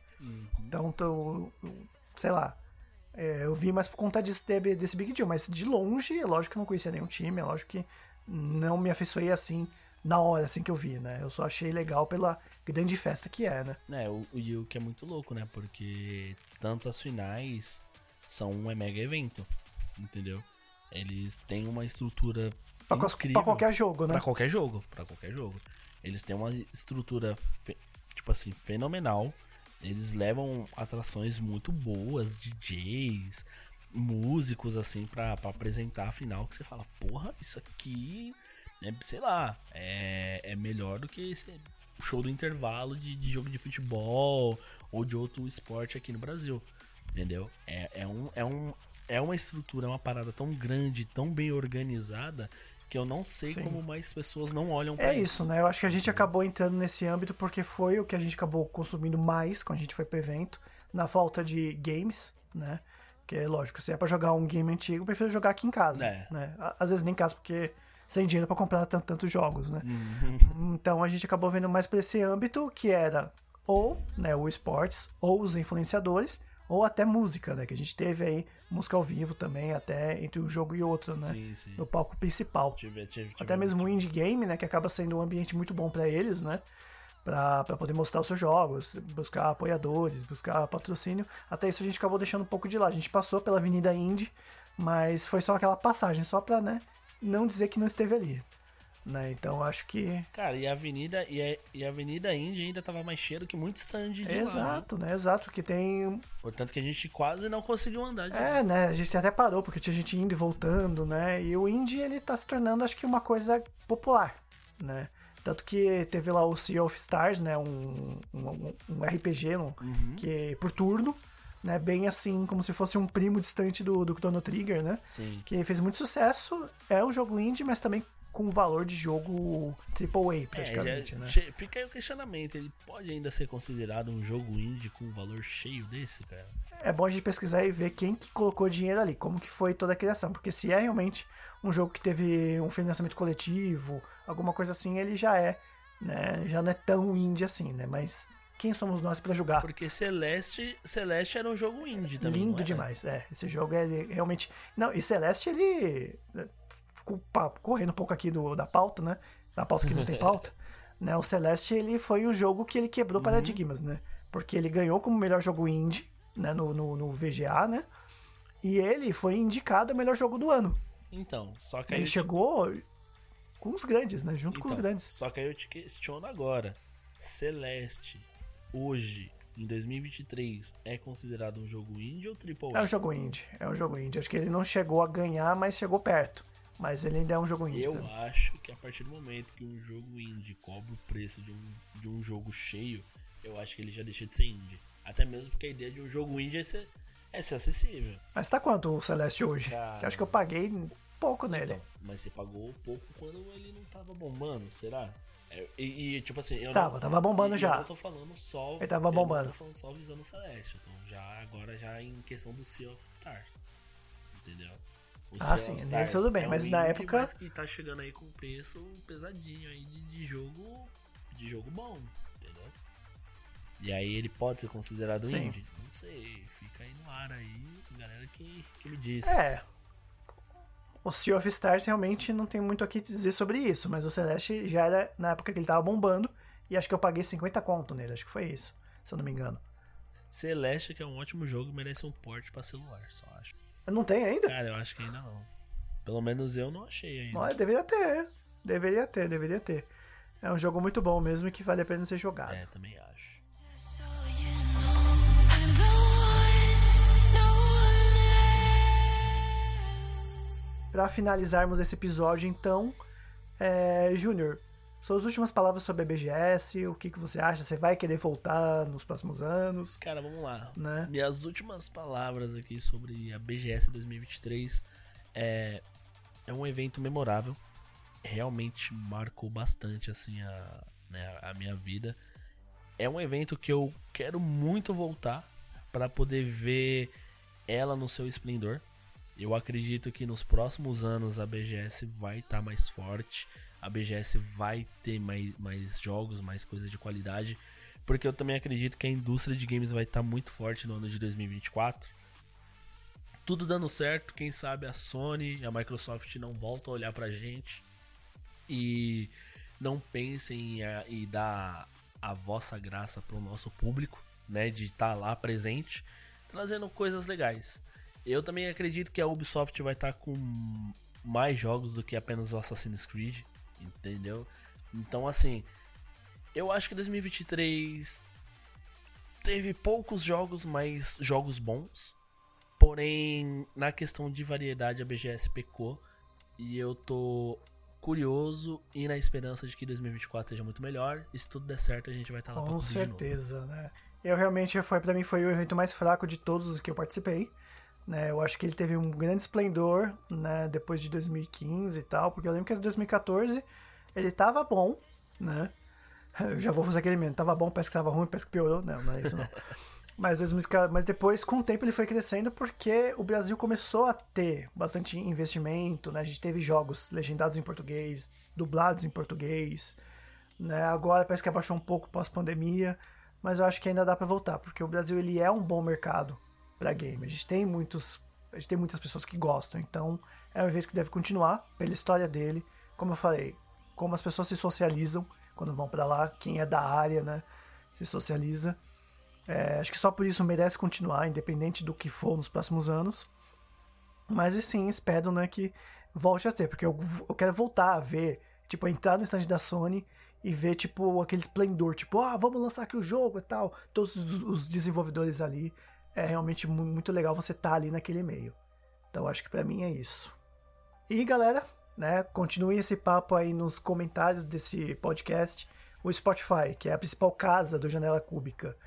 Então, tô, sei lá, é, eu vi mais por conta disso, de- desse Big Deal, mas de longe, é lógico que eu não conhecia nenhum time, é lógico que não me afeiçoei assim na hora assim que eu vi, né? Eu só achei legal pela grande festa que é, né? É, o, e o que é muito louco, né? Porque tanto as finais são um mega evento, entendeu? Eles têm uma estrutura Pra, qual- incrível. pra qualquer jogo, né? Pra qualquer jogo, pra qualquer jogo. Eles têm uma estrutura, tipo assim, fenomenal. Eles levam atrações muito boas, DJs, músicos, assim, pra, pra apresentar a final. Que você fala, porra, isso aqui, é, sei lá, é, é melhor do que esse show do intervalo de, de jogo de futebol ou de outro esporte aqui no Brasil. Entendeu? É, é, um, é, um, é uma estrutura, é uma parada tão grande, tão bem organizada, que eu não sei Sim. como mais pessoas não olham pra É isso, né? Eu acho que a gente acabou entrando nesse âmbito porque foi o que a gente acabou consumindo mais quando a gente foi pro evento, na falta de games, né? Que é lógico, se é pra jogar um game antigo, eu prefiro jogar aqui em casa, É. né? Às vezes nem em casa, porque sem dinheiro pra comprar tanto, tantos jogos, né? Uhum. Então a gente acabou vendo mais pra esse âmbito, que era ou né, o esportes, ou os influenciadores, ou até música, né? Que a gente teve aí música ao vivo também, até entre um jogo e outro, né? Sim, sim. No palco principal. Tive- tive- Até tivemos- mesmo o indie game, né? Que acaba sendo um ambiente muito bom pra eles, né? Pra, pra poder mostrar os seus jogos, buscar apoiadores, buscar patrocínio. Até isso a gente acabou deixando um pouco de lá. A gente passou pela Avenida Indie, mas foi só aquela passagem, só pra, né? Não dizer que não esteve ali. Né? Então acho que. Cara, e a Avenida, e a, e a Avenida Índia ainda tava mais cheio do que muito stand de lá, né? Exato, né? Exato, porque tem. Portanto que a gente quase não conseguiu andar. É, né? A gente até parou, porque tinha gente indo e voltando, né? E o indie, ele tá se tornando, acho que, uma coisa popular, né? Tanto que teve lá o Sea of Stars, né? Um, um, um RPG um, que por turno, né? Bem assim, como se fosse um primo distante do, do Chrono Trigger, né? Sim. Que fez muito sucesso. É um jogo indie, mas também com valor de jogo AAA, praticamente, é, já, né? Fica aí o questionamento, ele pode ainda ser considerado um jogo indie com um valor cheio desse, cara? É bom a gente pesquisar e ver quem que colocou dinheiro ali, como que foi toda a criação, porque se é realmente um jogo que teve um financiamento coletivo, alguma coisa assim, ele já é, né? Já não é tão indie assim, né? Mas quem somos nós para julgar? Porque Celeste, Celeste era um jogo indie também. Lindo demais, é. Esse jogo é realmente. Não, e Celeste ele correndo um pouco aqui do, da pauta, né? Da pauta que não tem pauta. né? O Celeste ele foi um jogo que ele quebrou uhum. paradigmas, né? Porque ele ganhou como melhor jogo indie, né? No, no, no VGA, né? E ele foi indicado o melhor jogo do ano. Então, só que ele chegou com os grandes, né? Junto então, com os então, grandes. Só que aí eu te questiono agora. Celeste, hoje, em 2023, é considerado um jogo indie ou triple É um jogo indie. É um jogo indie. Acho que ele não chegou a ganhar, mas chegou perto. Mas ele ainda é um jogo indie. Eu né? acho que a partir do momento que um jogo indie cobra o preço de um, de um jogo cheio, eu acho que ele já deixa de ser indie. Até mesmo porque a ideia de um jogo indie é ser, é ser acessível. Mas tá quanto o Celeste hoje? Cara, acho que eu paguei pouco nele. Então, mas você pagou pouco quando ele não tava bombando, será? É, e, e, tipo assim, eu tava, não, tava bombando já. Eu tô falando só. Ele tava bombando. Eu não tô falando só visando o Celeste. Então já agora já em questão do Sea of Stars. Entendeu? Ah, sim, tudo bem, é mas na época. Mas que tá chegando aí com um preço pesadinho aí de, de, jogo. De jogo bom, entendeu? E aí ele pode ser considerado sim. indie? Não sei, fica aí no ar aí, galera que, que me diz. É. O Sea of Stars realmente não tem muito o que dizer sobre isso, mas o Celeste já era na época que ele tava bombando, e acho que eu paguei 50 conto nele, acho que foi isso, se eu não me engano. Celeste, que é um ótimo jogo, merece um port para celular, só acho. Não tem ainda? Cara, eu acho que ainda não. Pelo menos eu não achei ainda. Não, deveria ter. Deveria ter, deveria ter. É um jogo muito bom mesmo e que vale a pena ser jogado. É, também acho. Para finalizarmos esse episódio, então, é, Júnior, suas últimas palavras sobre a BGS, o que, que você acha? Você vai querer voltar nos próximos anos? Cara, vamos lá. Né? Minhas últimas palavras aqui sobre a BGS 2023 é, é um evento memorável. Realmente marcou bastante assim a, né, a minha vida. É um evento que eu quero muito voltar para poder ver ela no seu esplendor. Eu acredito que nos próximos anos a BGS vai estar tá mais forte a BGS vai ter mais, mais jogos, mais coisas de qualidade. Porque eu também acredito que a indústria de games vai estar muito forte no ano de 2024. Tudo dando certo, quem sabe a Sony e a Microsoft não voltam a olhar pra gente e não pensem em, em dar a vossa graça pro nosso público, né? De estar lá presente, trazendo coisas legais. Eu também acredito que a Ubisoft vai estar com mais jogos do que apenas o Assassin's Creed entendeu? Então, assim, eu acho que 2023 teve poucos jogos, mas jogos bons. Porém, na questão de variedade, a BGS pecou. E eu tô curioso e na esperança de que 2024 seja muito melhor. E se tudo der certo, a gente vai estar lá Com certeza, né? Eu realmente, foi para mim, foi o evento mais fraco de todos os que eu participei. Né, eu acho que ele teve um grande esplendor né, depois de 2015 e tal, porque eu lembro que em 2014 ele tava bom, né? Eu já vou fazer aquele mesmo, tava bom, parece que tava ruim, parece que piorou. Não, não é isso não. mas, mas depois, com o tempo, ele foi crescendo porque o Brasil começou a ter bastante investimento, né? A gente teve jogos legendados em português, dublados em português, né? Agora parece que abaixou um pouco pós-pandemia, mas eu acho que ainda dá para voltar, porque o Brasil ele é um bom mercado para game. A gente tem muitos, a gente tem muitas pessoas que gostam, então é um evento que deve continuar pela história dele. Como eu falei, como as pessoas se socializam quando vão para lá, quem é da área, né, se socializa. É, acho que só por isso merece continuar, independente do que for nos próximos anos. Mas sim, espero né, que volte a ter, porque eu, eu quero voltar a ver, tipo, entrar no stand da Sony e ver, tipo, aquele esplendor, tipo, ah, vamos lançar aqui o jogo e tal, todos os desenvolvedores ali é realmente muito legal você estar tá ali naquele meio. Então acho que para mim é isso. E galera, né, continue esse papo aí nos comentários desse podcast. O Spotify, que é a principal casa do Janela Cúbica,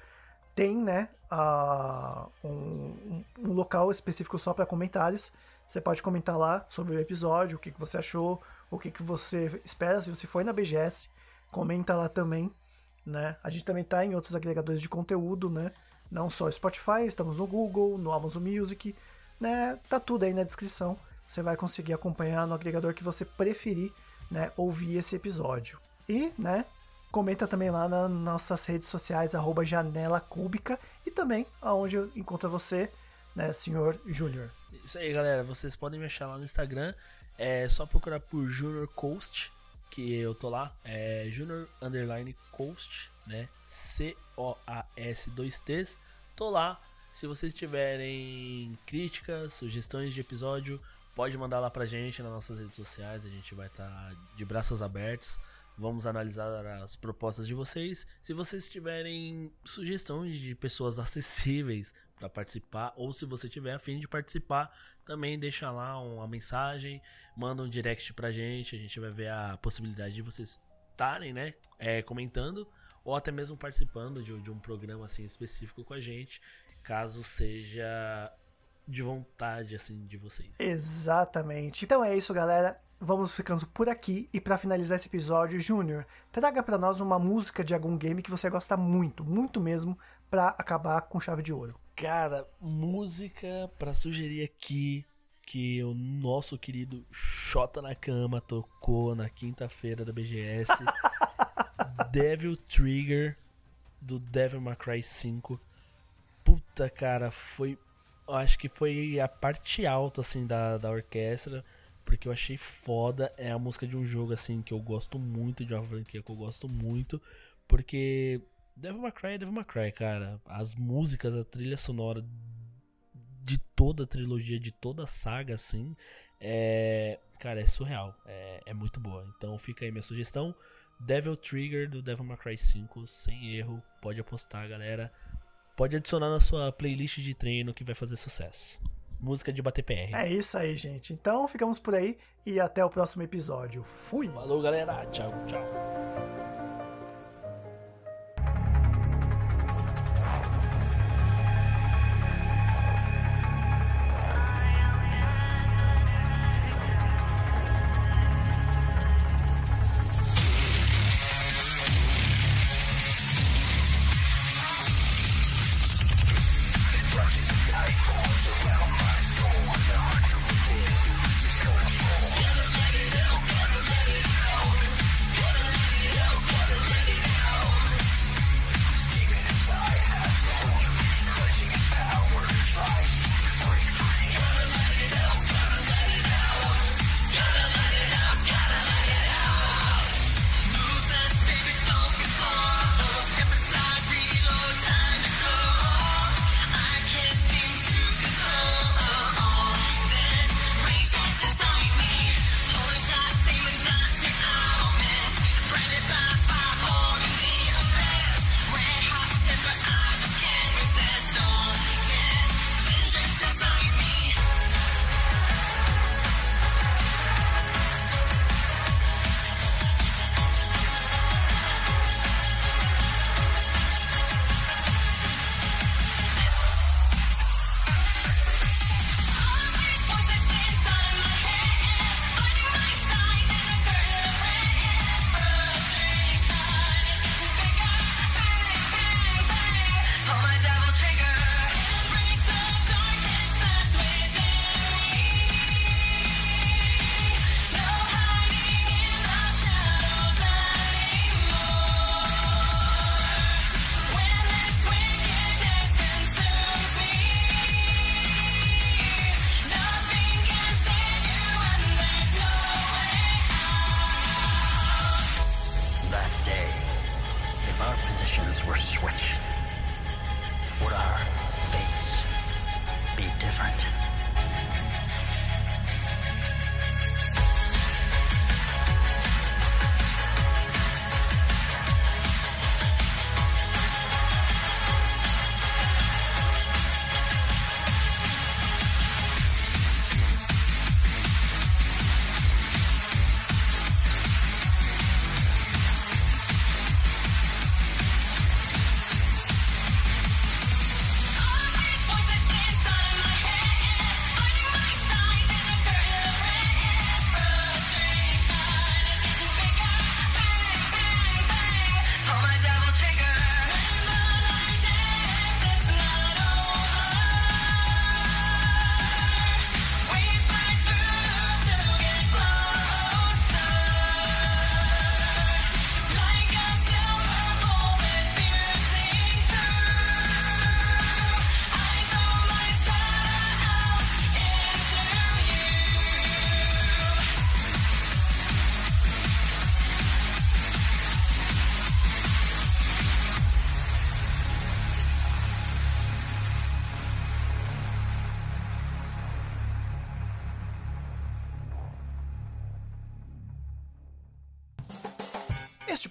tem, né, uh, um, um, local específico só para comentários. Você pode comentar lá sobre o episódio, o que você achou, o que, que você espera se você foi na BGS. Comenta lá também, né? A gente também tá em outros agregadores de conteúdo, né? Não só Spotify, estamos no Google, no Amazon Music, né? Tá tudo aí na descrição. Você vai conseguir acompanhar no agregador que você preferir, né? Ouvir esse episódio. E, né? Comenta também lá nas nossas redes sociais, arroba Janela Cúbica, e também aonde encontra você, né, senhor Júnior. Isso aí, galera. Vocês podem me achar lá no Instagram. É só procurar por Junior Coast, que eu tô lá. É Junior Underline Coast, né? C-O-A-S 2 T's. Tô lá. Se vocês tiverem críticas, sugestões de episódio, pode mandar lá pra gente nas nossas redes sociais. A gente vai estar tá de braços abertos. Vamos analisar as propostas de vocês. Se vocês tiverem sugestões de pessoas acessíveis para participar, ou se você tiver a fim de participar, também deixa lá uma mensagem, manda um direct pra gente. A gente vai ver a possibilidade de vocês estarem, né, é, comentando ou até mesmo participando de, de um programa assim específico com a gente, caso seja de vontade assim de vocês. Exatamente. Então é isso, galera vamos ficando por aqui e para finalizar esse episódio, Júnior, traga para nós uma música de algum game que você gosta muito, muito mesmo, para acabar com chave de ouro. Cara, música para sugerir aqui que o nosso querido Xota na Cama tocou na quinta-feira da BGS. Devil Trigger do Devil May Cry 5. Puta, cara, foi acho que foi a parte alta assim da, da orquestra porque eu achei foda. É a música de um jogo assim que eu gosto muito, de uma franquia que eu gosto muito, porque Devil May Cry é Devil May Cry, cara. As músicas, a trilha sonora de toda a trilogia, de toda a saga, assim, é. Cara, é surreal. É, é muito boa. Então fica aí minha sugestão. Devil Trigger do Devil May Cry 5, sem erro. Pode apostar, galera. Pode adicionar na sua playlist de treino que vai fazer sucesso música de bater PR. É isso aí, gente. Então ficamos por aí e até o próximo episódio. Fui! Falou, galera. Tchau, tchau. positions were switched? Would our fates be different?